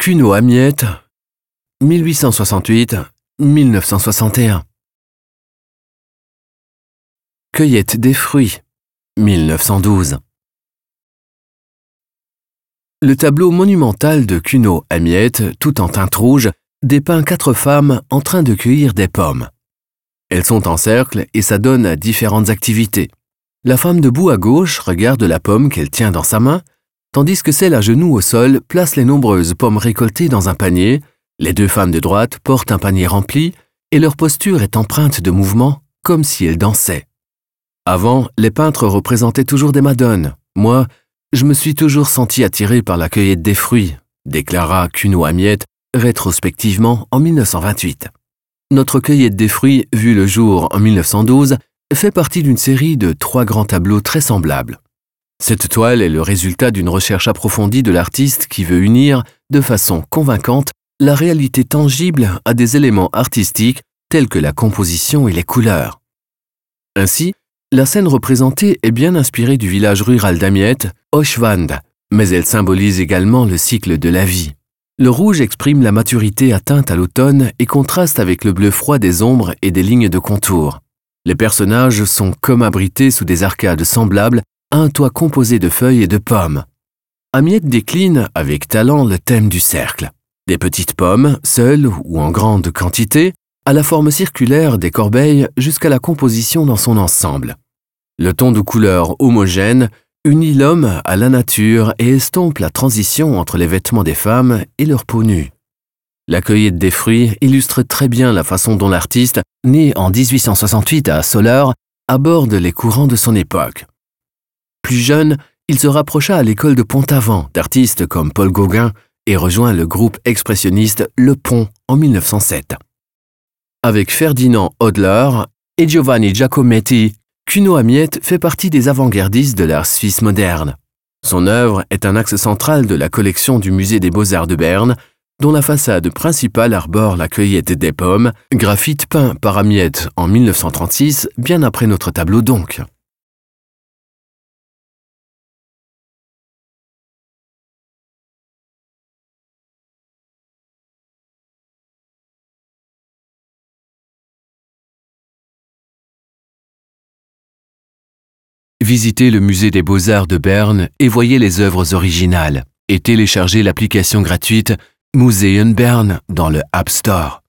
Cuno Amiette, 1868-1961. Cueillette des fruits, 1912. Le tableau monumental de Cuno Amiette, tout en teinte rouge, dépeint quatre femmes en train de cueillir des pommes. Elles sont en cercle et s'adonnent à différentes activités. La femme debout à gauche regarde la pomme qu'elle tient dans sa main, tandis que celle à genoux au sol place les nombreuses pommes récoltées dans un panier. Les deux femmes de droite portent un panier rempli et leur posture est empreinte de mouvement comme si elles dansaient. Avant, les peintres représentaient toujours des madones. Moi, je me suis toujours senti attiré par la cueillette des fruits, déclara Cuno Amiette rétrospectivement en 1928. Notre cueillette des fruits, vue le jour en 1912, fait partie d'une série de trois grands tableaux très semblables. Cette toile est le résultat d'une recherche approfondie de l'artiste qui veut unir, de façon convaincante, la réalité tangible à des éléments artistiques tels que la composition et les couleurs. Ainsi, la scène représentée est bien inspirée du village rural d'Amiette, Oshwand, mais elle symbolise également le cycle de la vie. Le rouge exprime la maturité atteinte à l'automne et contraste avec le bleu froid des ombres et des lignes de contour. Les personnages sont comme abrités sous des arcades semblables un toit composé de feuilles et de pommes. Amiette décline avec talent le thème du cercle. Des petites pommes, seules ou en grande quantité, à la forme circulaire des corbeilles jusqu'à la composition dans son ensemble. Le ton de couleur homogène unit l'homme à la nature et estompe la transition entre les vêtements des femmes et leur peau nue. La cueillette des fruits illustre très bien la façon dont l'artiste, né en 1868 à Soleure, aborde les courants de son époque. Plus jeune, il se rapprocha à l'école de Pont-Aven d'artistes comme Paul Gauguin et rejoint le groupe expressionniste Le Pont en 1907. Avec Ferdinand Hodler et Giovanni Giacometti, Cuno Amiette fait partie des avant-gardistes de l'art suisse moderne. Son œuvre est un axe central de la collection du Musée des Beaux-Arts de Berne, dont la façade principale arbore la cueillette des pommes, graphite peint par Amiette en 1936, bien après notre tableau donc. Visitez le musée des beaux-arts de Berne et voyez les œuvres originales et téléchargez l'application gratuite Museum Bern dans le App Store.